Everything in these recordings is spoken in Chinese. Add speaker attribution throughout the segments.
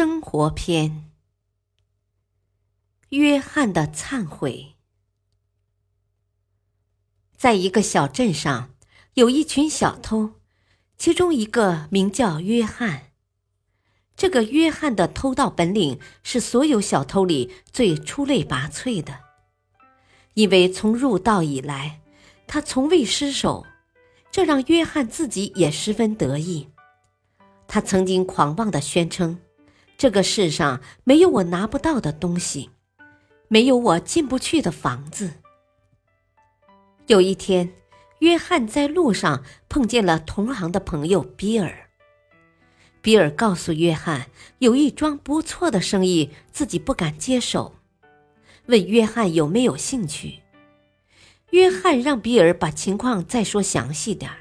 Speaker 1: 生活篇：约翰的忏悔。在一个小镇上，有一群小偷，其中一个名叫约翰。这个约翰的偷盗本领是所有小偷里最出类拔萃的，因为从入道以来，他从未失手，这让约翰自己也十分得意。他曾经狂妄的宣称。这个世上没有我拿不到的东西，没有我进不去的房子。有一天，约翰在路上碰见了同行的朋友比尔。比尔告诉约翰，有一桩不错的生意，自己不敢接手，问约翰有没有兴趣。约翰让比尔把情况再说详细点儿。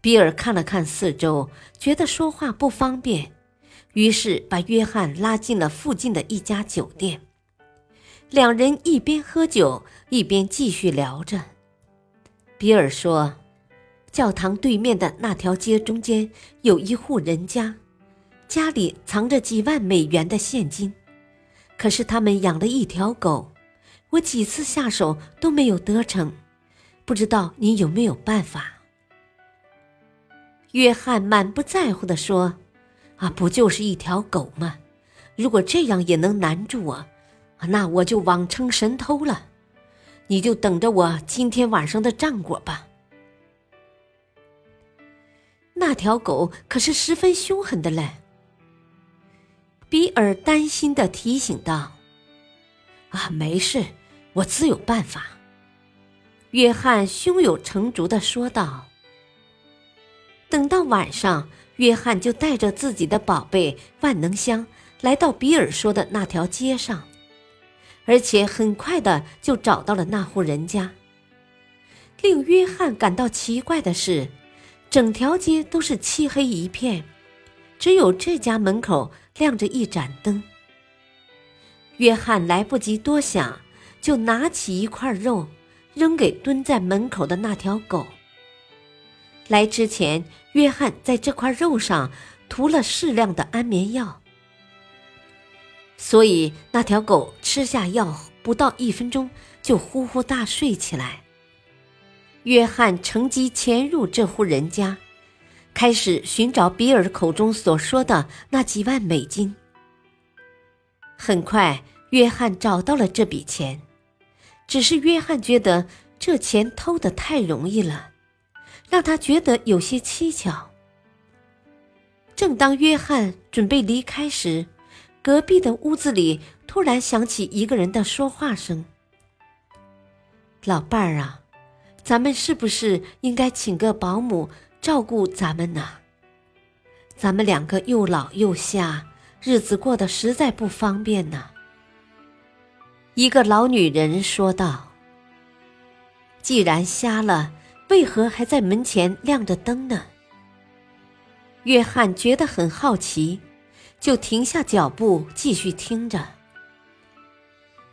Speaker 1: 比尔看了看四周，觉得说话不方便。于是把约翰拉进了附近的一家酒店，两人一边喝酒一边继续聊着。比尔说：“教堂对面的那条街中间有一户人家，家里藏着几万美元的现金，可是他们养了一条狗，我几次下手都没有得逞，不知道你有没有办法？”约翰满不在乎地说。啊，不就是一条狗吗？如果这样也能难住我，那我就枉称神偷了。你就等着我今天晚上的战果吧。那条狗可是十分凶狠的嘞。比尔担心的提醒道：“啊，没事，我自有办法。”约翰胸有成竹的说道。等到晚上。约翰就带着自己的宝贝万能箱来到比尔说的那条街上，而且很快的就找到了那户人家。令约翰感到奇怪的是，整条街都是漆黑一片，只有这家门口亮着一盏灯。约翰来不及多想，就拿起一块肉扔给蹲在门口的那条狗。来之前，约翰在这块肉上涂了适量的安眠药，所以那条狗吃下药不到一分钟就呼呼大睡起来。约翰乘机潜入这户人家，开始寻找比尔口中所说的那几万美金。很快，约翰找到了这笔钱，只是约翰觉得这钱偷得太容易了。让他觉得有些蹊跷。正当约翰准备离开时，隔壁的屋子里突然响起一个人的说话声：“老伴儿啊，咱们是不是应该请个保姆照顾咱们呢？咱们两个又老又瞎，日子过得实在不方便呢。”一个老女人说道：“既然瞎了。”为何还在门前亮着灯呢？约翰觉得很好奇，就停下脚步继续听着。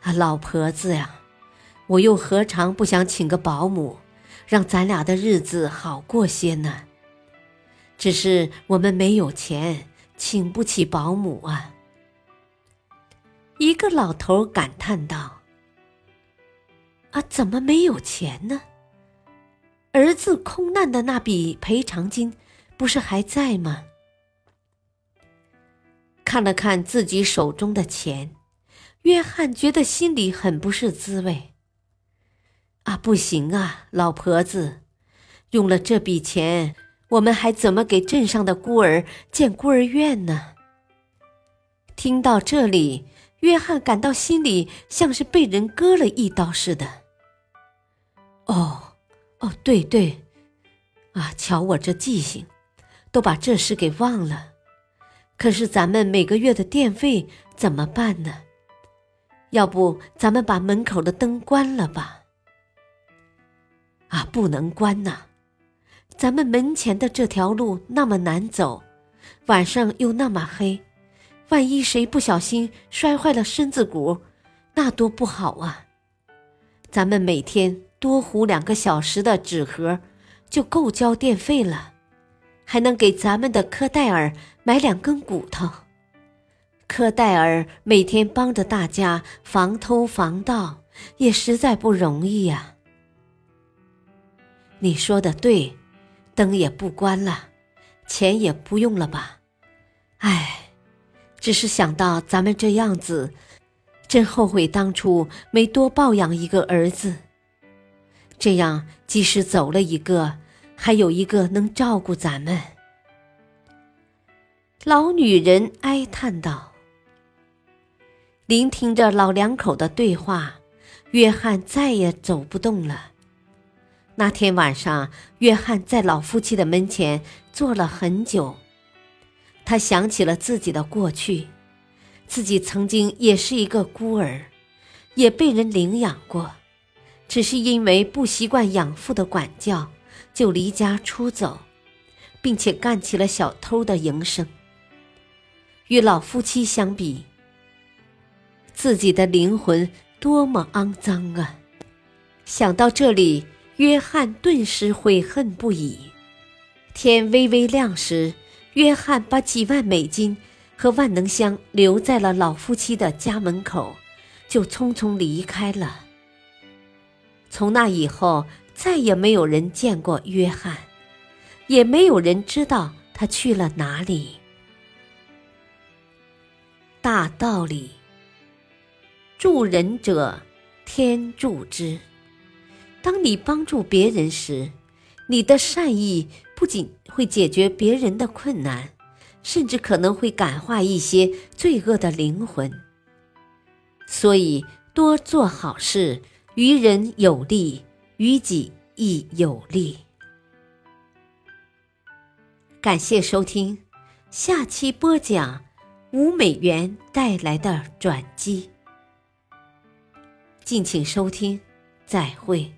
Speaker 1: 啊，老婆子呀，我又何尝不想请个保姆，让咱俩的日子好过些呢？只是我们没有钱，请不起保姆啊。一个老头感叹道：“啊，怎么没有钱呢？”自空难的那笔赔偿金，不是还在吗？看了看自己手中的钱，约翰觉得心里很不是滋味。啊，不行啊，老婆子，用了这笔钱，我们还怎么给镇上的孤儿建孤儿院呢？听到这里，约翰感到心里像是被人割了一刀似的。哦。哦，对对，啊，瞧我这记性，都把这事给忘了。可是咱们每个月的电费怎么办呢？要不咱们把门口的灯关了吧？啊，不能关呐！咱们门前的这条路那么难走，晚上又那么黑，万一谁不小心摔坏了身子骨，那多不好啊！咱们每天多糊两个小时的纸盒，就够交电费了，还能给咱们的科戴尔买两根骨头。科戴尔每天帮着大家防偷防盗，也实在不容易呀。你说的对，灯也不关了，钱也不用了吧？唉，只是想到咱们这样子，真后悔当初没多抱养一个儿子。这样，即使走了一个，还有一个能照顾咱们。老女人哀叹道。聆听着老两口的对话，约翰再也走不动了。那天晚上，约翰在老夫妻的门前坐了很久。他想起了自己的过去，自己曾经也是一个孤儿，也被人领养过，只是因为不习惯养父的管教，就离家出走，并且干起了小偷的营生。与老夫妻相比，自己的灵魂多么肮脏啊！想到这里，约翰顿时悔恨不已。天微微亮时，约翰把几万美金和万能箱留在了老夫妻的家门口，就匆匆离开了。从那以后，再也没有人见过约翰，也没有人知道他去了哪里。大道理。助人者，天助之。当你帮助别人时，你的善意不仅会解决别人的困难，甚至可能会感化一些罪恶的灵魂。所以，多做好事，于人有利，于己亦有利。感谢收听，下期播讲五美元带来的转机。敬请收听，再会。